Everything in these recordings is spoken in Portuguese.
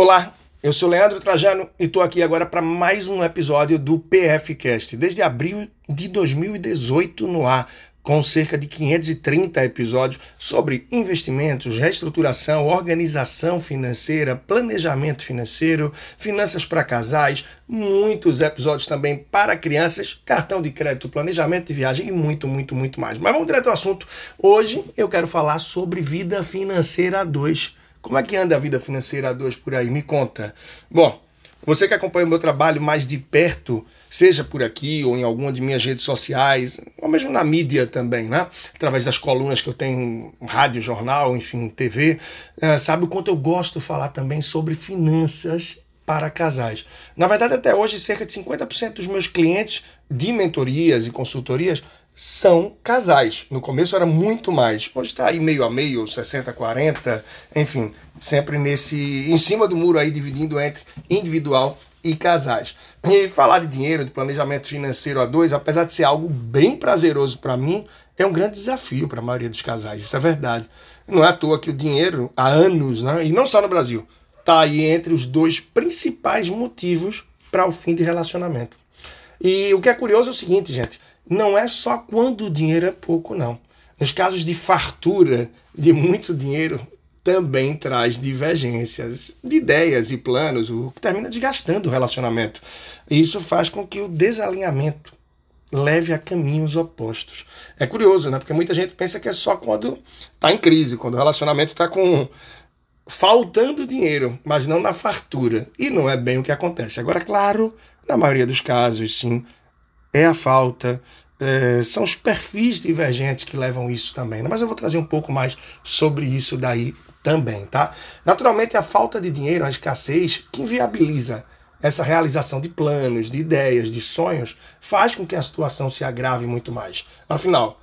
Olá, eu sou Leandro Trajano e estou aqui agora para mais um episódio do PFcast. Desde abril de 2018 no ar, com cerca de 530 episódios sobre investimentos, reestruturação, organização financeira, planejamento financeiro, finanças para casais, muitos episódios também para crianças, cartão de crédito, planejamento de viagem e muito, muito, muito mais. Mas vamos direto ao assunto. Hoje eu quero falar sobre vida financeira 2 como é que anda a vida financeira a dois por aí? Me conta. Bom, você que acompanha o meu trabalho mais de perto, seja por aqui ou em alguma de minhas redes sociais, ou mesmo na mídia também, né? Através das colunas que eu tenho, rádio, jornal, enfim, TV, eh, sabe o quanto eu gosto de falar também sobre finanças para casais. Na verdade, até hoje, cerca de 50% dos meus clientes de mentorias e consultorias são casais. No começo era muito mais. Hoje está aí meio a meio, 60 40, enfim, sempre nesse em cima do muro aí dividindo entre individual e casais. E falar de dinheiro, de planejamento financeiro a dois, apesar de ser algo bem prazeroso para mim, é um grande desafio para a maioria dos casais. Isso é verdade. Não é à toa que o dinheiro há anos, né, e não só no Brasil, está aí entre os dois principais motivos para o fim de relacionamento. E o que é curioso é o seguinte, gente não é só quando o dinheiro é pouco, não. Nos casos de fartura, de muito dinheiro, também traz divergências de ideias e planos, o que termina desgastando o relacionamento. E isso faz com que o desalinhamento leve a caminhos opostos. É curioso, né? Porque muita gente pensa que é só quando está em crise, quando o relacionamento está com faltando dinheiro, mas não na fartura. E não é bem o que acontece. Agora, claro, na maioria dos casos, sim, é a falta, é, são os perfis divergentes que levam isso também. Né? Mas eu vou trazer um pouco mais sobre isso daí também, tá? Naturalmente, a falta de dinheiro, a escassez, que inviabiliza essa realização de planos, de ideias, de sonhos, faz com que a situação se agrave muito mais. Afinal,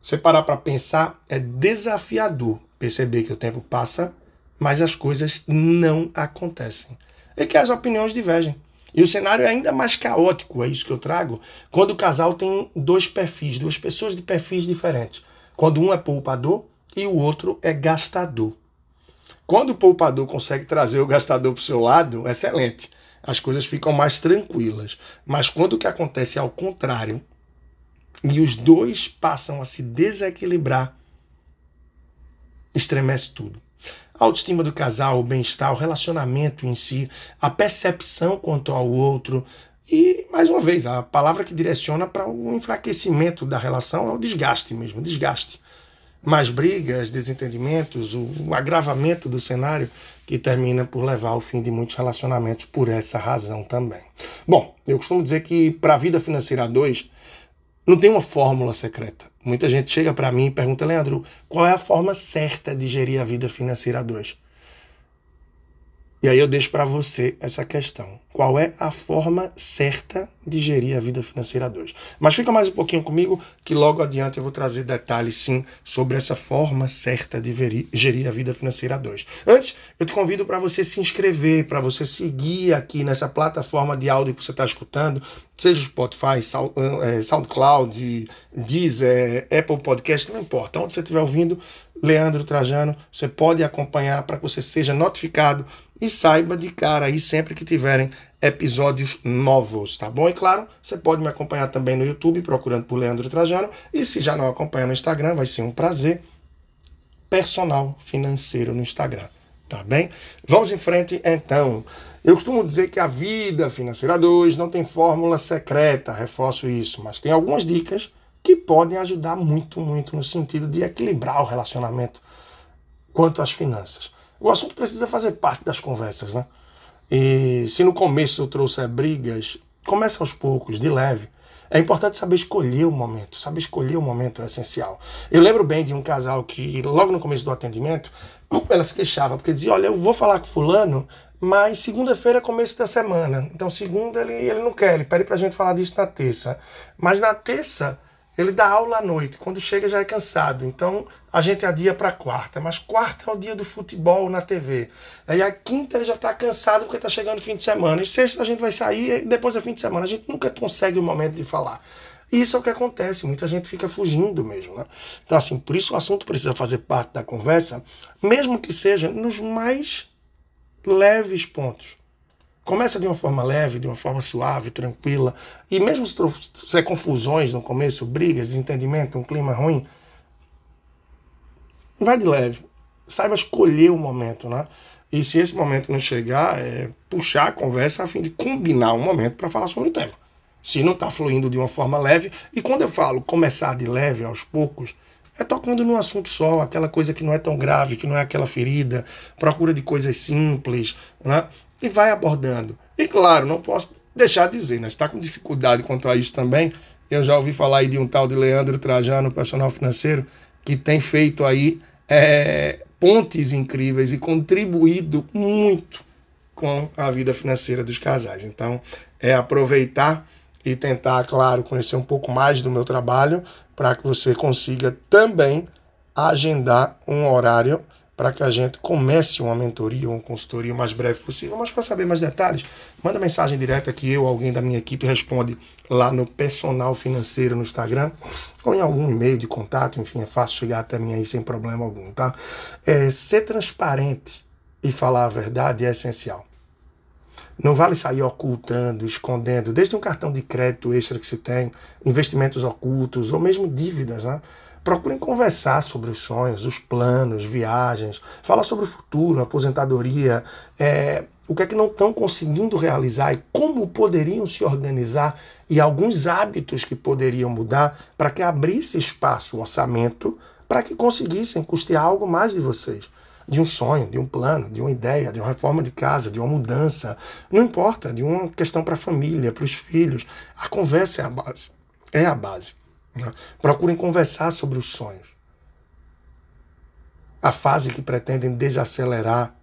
você parar para pensar, é desafiador perceber que o tempo passa, mas as coisas não acontecem. E que as opiniões divergem. E o cenário é ainda mais caótico, é isso que eu trago, quando o casal tem dois perfis, duas pessoas de perfis diferentes. Quando um é poupador e o outro é gastador. Quando o poupador consegue trazer o gastador para o seu lado, excelente. As coisas ficam mais tranquilas. Mas quando o que acontece é ao contrário, e os dois passam a se desequilibrar, estremece tudo a autoestima do casal, o bem-estar, o relacionamento em si, a percepção quanto ao outro. E, mais uma vez, a palavra que direciona para o enfraquecimento da relação é o desgaste mesmo, desgaste. Mais brigas, desentendimentos, o agravamento do cenário que termina por levar ao fim de muitos relacionamentos por essa razão também. Bom, eu costumo dizer que para a vida financeira 2, não tem uma fórmula secreta. Muita gente chega para mim e pergunta, Leandro, qual é a forma certa de gerir a vida financeira a dois? E aí eu deixo para você essa questão. Qual é a forma certa de gerir a vida financeira a dois? Mas fica mais um pouquinho comigo que logo adiante eu vou trazer detalhes sim sobre essa forma certa de gerir a vida financeira a dois. Antes, eu te convido para você se inscrever, para você seguir aqui nessa plataforma de áudio que você está escutando, seja Spotify, eh, SoundCloud, Deezer, Apple Podcast, não importa. Onde você estiver ouvindo, Leandro Trajano, você pode acompanhar para que você seja notificado e saiba de cara aí sempre que tiverem episódios novos, tá bom? E claro, você pode me acompanhar também no YouTube procurando por Leandro Trajano e se já não acompanha no Instagram, vai ser um prazer. Personal financeiro no Instagram, tá bem? Vamos em frente então. Eu costumo dizer que a vida financeira 2 não tem fórmula secreta, reforço isso, mas tem algumas dicas que podem ajudar muito, muito no sentido de equilibrar o relacionamento quanto às finanças. O assunto precisa fazer parte das conversas, né? E se no começo eu trouxer brigas, começa aos poucos, de leve. É importante saber escolher o momento. Saber escolher o momento é essencial. Eu lembro bem de um casal que, logo no começo do atendimento, ela se queixava, porque dizia: Olha, eu vou falar com Fulano, mas segunda-feira é começo da semana. Então, segunda ele, ele não quer, ele pede pra gente falar disso na terça. Mas na terça ele dá aula à noite, quando chega já é cansado. Então a gente adia para quarta, mas quarta é o dia do futebol na TV. Aí a quinta ele já está cansado porque está chegando o fim de semana. E sexta a gente vai sair e depois é fim de semana. A gente nunca consegue o momento de falar. E isso é o que acontece, muita gente fica fugindo mesmo. Né? Então, assim, por isso o assunto precisa fazer parte da conversa, mesmo que seja nos mais leves pontos. Começa de uma forma leve, de uma forma suave, tranquila. E mesmo se trouxer confusões no começo, brigas, desentendimento, um clima ruim, vai de leve. Saiba escolher o momento, né? E se esse momento não chegar, é puxar a conversa a fim de combinar um momento para falar sobre o tema. Se não está fluindo de uma forma leve, e quando eu falo começar de leve aos poucos, é tocando num assunto só, aquela coisa que não é tão grave, que não é aquela ferida, procura de coisas simples, né? E vai abordando. E claro, não posso deixar de dizer, né? está com dificuldade quanto a isso também. Eu já ouvi falar aí de um tal de Leandro Trajano, personal financeiro, que tem feito aí é, pontes incríveis e contribuído muito com a vida financeira dos casais. Então, é aproveitar e tentar, claro, conhecer um pouco mais do meu trabalho para que você consiga também agendar um horário para que a gente comece uma mentoria ou uma consultoria o mais breve possível. Mas para saber mais detalhes, manda mensagem direta que eu ou alguém da minha equipe responde lá no Personal Financeiro no Instagram ou em algum e-mail de contato. Enfim, é fácil chegar até mim aí sem problema algum, tá? É, ser transparente e falar a verdade é essencial. Não vale sair ocultando, escondendo, desde um cartão de crédito extra que se tem, investimentos ocultos ou mesmo dívidas. Né? Procurem conversar sobre os sonhos, os planos, viagens, falar sobre o futuro, aposentadoria, é, o que é que não estão conseguindo realizar e como poderiam se organizar e alguns hábitos que poderiam mudar para que abrisse espaço, orçamento, para que conseguissem custear algo mais de vocês de um sonho, de um plano, de uma ideia, de uma reforma de casa, de uma mudança. Não importa, de uma questão para a família, para os filhos. A conversa é a base. É a base. Né? Procurem conversar sobre os sonhos. A fase que pretendem desacelerar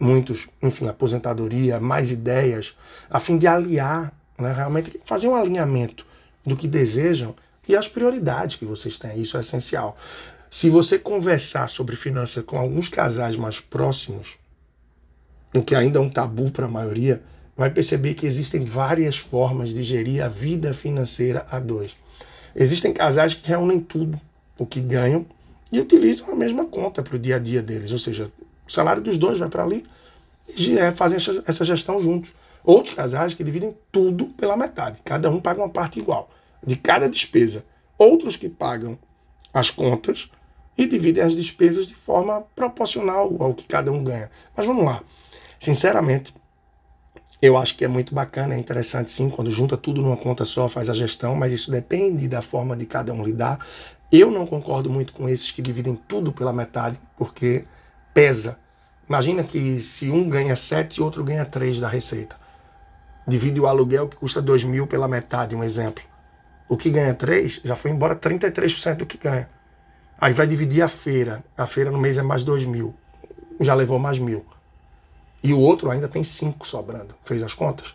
muitos, enfim, aposentadoria, mais ideias, a fim de aliar, né, realmente fazer um alinhamento do que desejam e as prioridades que vocês têm. Isso é essencial. Se você conversar sobre finanças com alguns casais mais próximos, o que ainda é um tabu para a maioria, vai perceber que existem várias formas de gerir a vida financeira a dois. Existem casais que reúnem tudo o que ganham e utilizam a mesma conta para o dia a dia deles, ou seja, o salário dos dois vai para ali e é, fazem essa gestão juntos. Outros casais que dividem tudo pela metade, cada um paga uma parte igual de cada despesa. Outros que pagam as contas e dividem as despesas de forma proporcional ao que cada um ganha. Mas vamos lá. Sinceramente, eu acho que é muito bacana, é interessante sim, quando junta tudo numa conta só, faz a gestão, mas isso depende da forma de cada um lidar. Eu não concordo muito com esses que dividem tudo pela metade, porque pesa. Imagina que se um ganha 7 e outro ganha 3 da receita. Divide o aluguel que custa 2 mil pela metade, um exemplo. O que ganha 3 já foi embora 33% do que ganha. Aí vai dividir a feira. A feira no mês é mais dois mil. Já levou mais mil. E o outro ainda tem cinco sobrando. Fez as contas?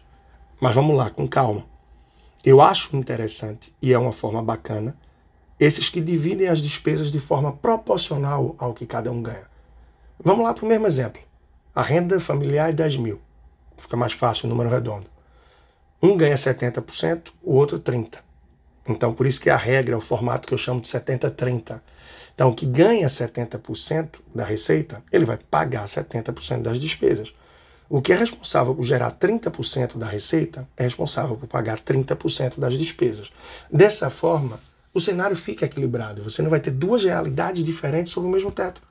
Mas vamos lá, com calma. Eu acho interessante e é uma forma bacana esses que dividem as despesas de forma proporcional ao que cada um ganha. Vamos lá para o mesmo exemplo. A renda familiar é 10 mil. Fica mais fácil o número redondo. Um ganha 70%, o outro 30%. Então, por isso que a regra, o formato que eu chamo de 70-30. Então, o que ganha 70% da receita, ele vai pagar 70% das despesas. O que é responsável por gerar 30% da receita é responsável por pagar 30% das despesas. Dessa forma, o cenário fica equilibrado. Você não vai ter duas realidades diferentes sobre o mesmo teto.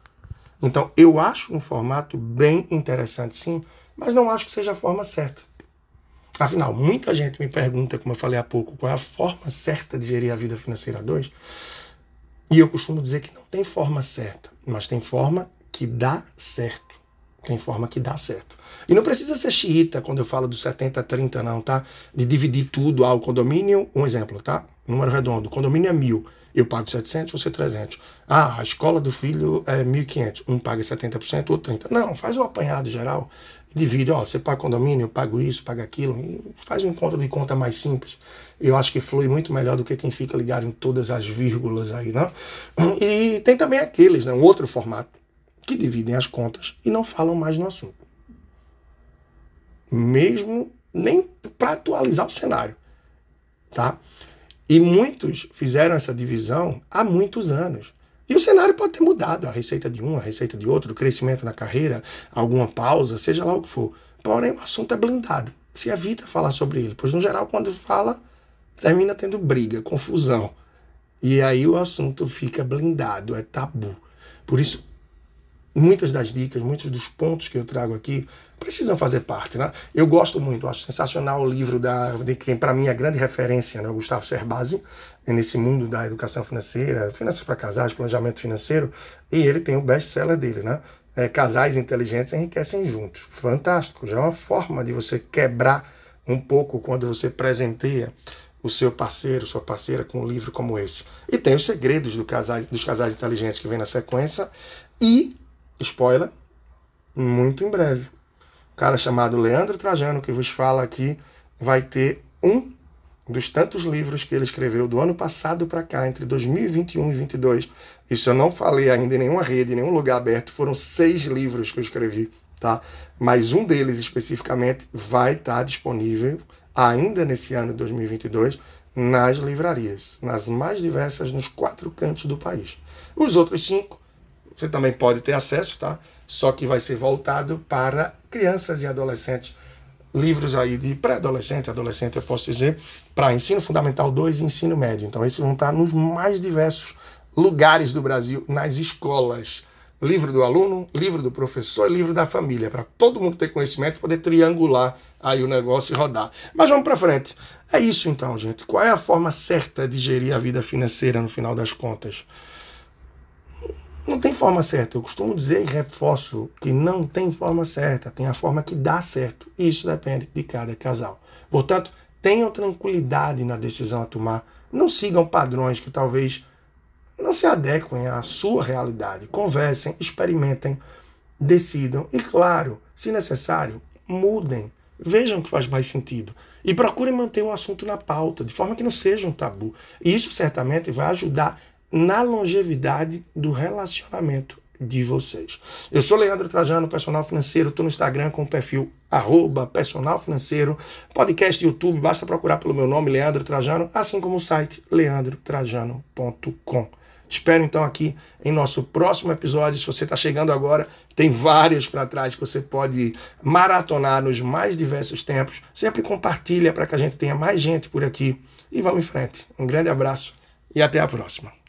Então, eu acho um formato bem interessante, sim, mas não acho que seja a forma certa. Afinal, muita gente me pergunta, como eu falei há pouco, qual é a forma certa de gerir a vida financeira a dois. E eu costumo dizer que não tem forma certa, mas tem forma que dá certo. Tem forma que dá certo. E não precisa ser xiita quando eu falo do 70-30, não, tá? De dividir tudo ao condomínio. Um exemplo, tá? Número redondo. Condomínio é mil. Eu pago 700, você 300. Ah, a escola do filho é 1.500. Um paga 70%, outro 30%. Não, faz o apanhado geral divide, ó, você paga condomínio, eu pago isso, paga aquilo, e faz um encontro de conta mais simples. Eu acho que flui muito melhor do que quem fica ligado em todas as vírgulas aí, né? E tem também aqueles, né, um outro formato, que dividem as contas e não falam mais no assunto. Mesmo nem para atualizar o cenário, tá? E muitos fizeram essa divisão há muitos anos. E o cenário pode ter mudado, a receita de um, a receita de outro, crescimento na carreira, alguma pausa, seja lá o que for. Porém, o assunto é blindado. Se evita falar sobre ele, pois no geral, quando fala, termina tendo briga, confusão. E aí o assunto fica blindado, é tabu. Por isso, muitas das dicas, muitos dos pontos que eu trago aqui precisam fazer parte, né? Eu gosto muito, acho sensacional o livro da, de quem para mim é grande referência, né, o Gustavo Cerbasi, nesse mundo da educação financeira, finanças para casais, planejamento financeiro, e ele tem o best-seller dele, né? É, casais inteligentes enriquecem juntos. Fantástico, já é uma forma de você quebrar um pouco quando você presenteia o seu parceiro, sua parceira com um livro como esse. E tem os segredos do casais, dos casais inteligentes que vem na sequência e spoiler, muito em breve. Um cara chamado Leandro Trajano, que vos fala aqui, vai ter um dos tantos livros que ele escreveu do ano passado para cá, entre 2021 e 2022. Isso eu não falei ainda em nenhuma rede, em nenhum lugar aberto. Foram seis livros que eu escrevi, tá? Mas um deles especificamente vai estar disponível ainda nesse ano de 2022 nas livrarias, nas mais diversas, nos quatro cantos do país. Os outros cinco você também pode ter acesso, tá? Só que vai ser voltado para crianças e adolescentes. Livros aí de pré-adolescente, adolescente, eu posso dizer, para ensino fundamental 2 e ensino médio. Então, esses vão estar nos mais diversos lugares do Brasil, nas escolas. Livro do aluno, livro do professor e livro da família, para todo mundo ter conhecimento, poder triangular aí o negócio e rodar. Mas vamos para frente. É isso então, gente. Qual é a forma certa de gerir a vida financeira no final das contas? Não tem forma certa. Eu costumo dizer e reforço que não tem forma certa, tem a forma que dá certo. Isso depende de cada casal. Portanto, tenham tranquilidade na decisão a tomar. Não sigam padrões que talvez não se adequem à sua realidade. Conversem, experimentem, decidam e, claro, se necessário, mudem. Vejam o que faz mais sentido. E procurem manter o assunto na pauta, de forma que não seja um tabu. E isso certamente vai ajudar na longevidade do relacionamento de vocês. Eu sou Leandro Trajano, personal financeiro, estou no Instagram com o perfil arroba personal financeiro, podcast YouTube, basta procurar pelo meu nome, Leandro Trajano, assim como o site leandrotrajano.com. Espero então aqui em nosso próximo episódio. Se você está chegando agora, tem vários para trás que você pode maratonar nos mais diversos tempos. Sempre compartilha para que a gente tenha mais gente por aqui. E vamos em frente. Um grande abraço e até a próxima.